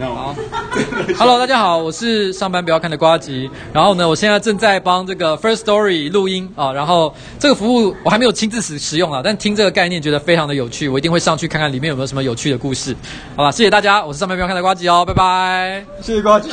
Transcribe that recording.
好，Hello，大家好，我是上班不要看的瓜吉。然后呢，我现在正在帮这个 First Story 录音啊。然后这个服务我还没有亲自使使用啊，但听这个概念觉得非常的有趣，我一定会上去看看里面有没有什么有趣的故事。好吧，谢谢大家，我是上班不要看的瓜吉哦，拜拜。谢谢瓜吉。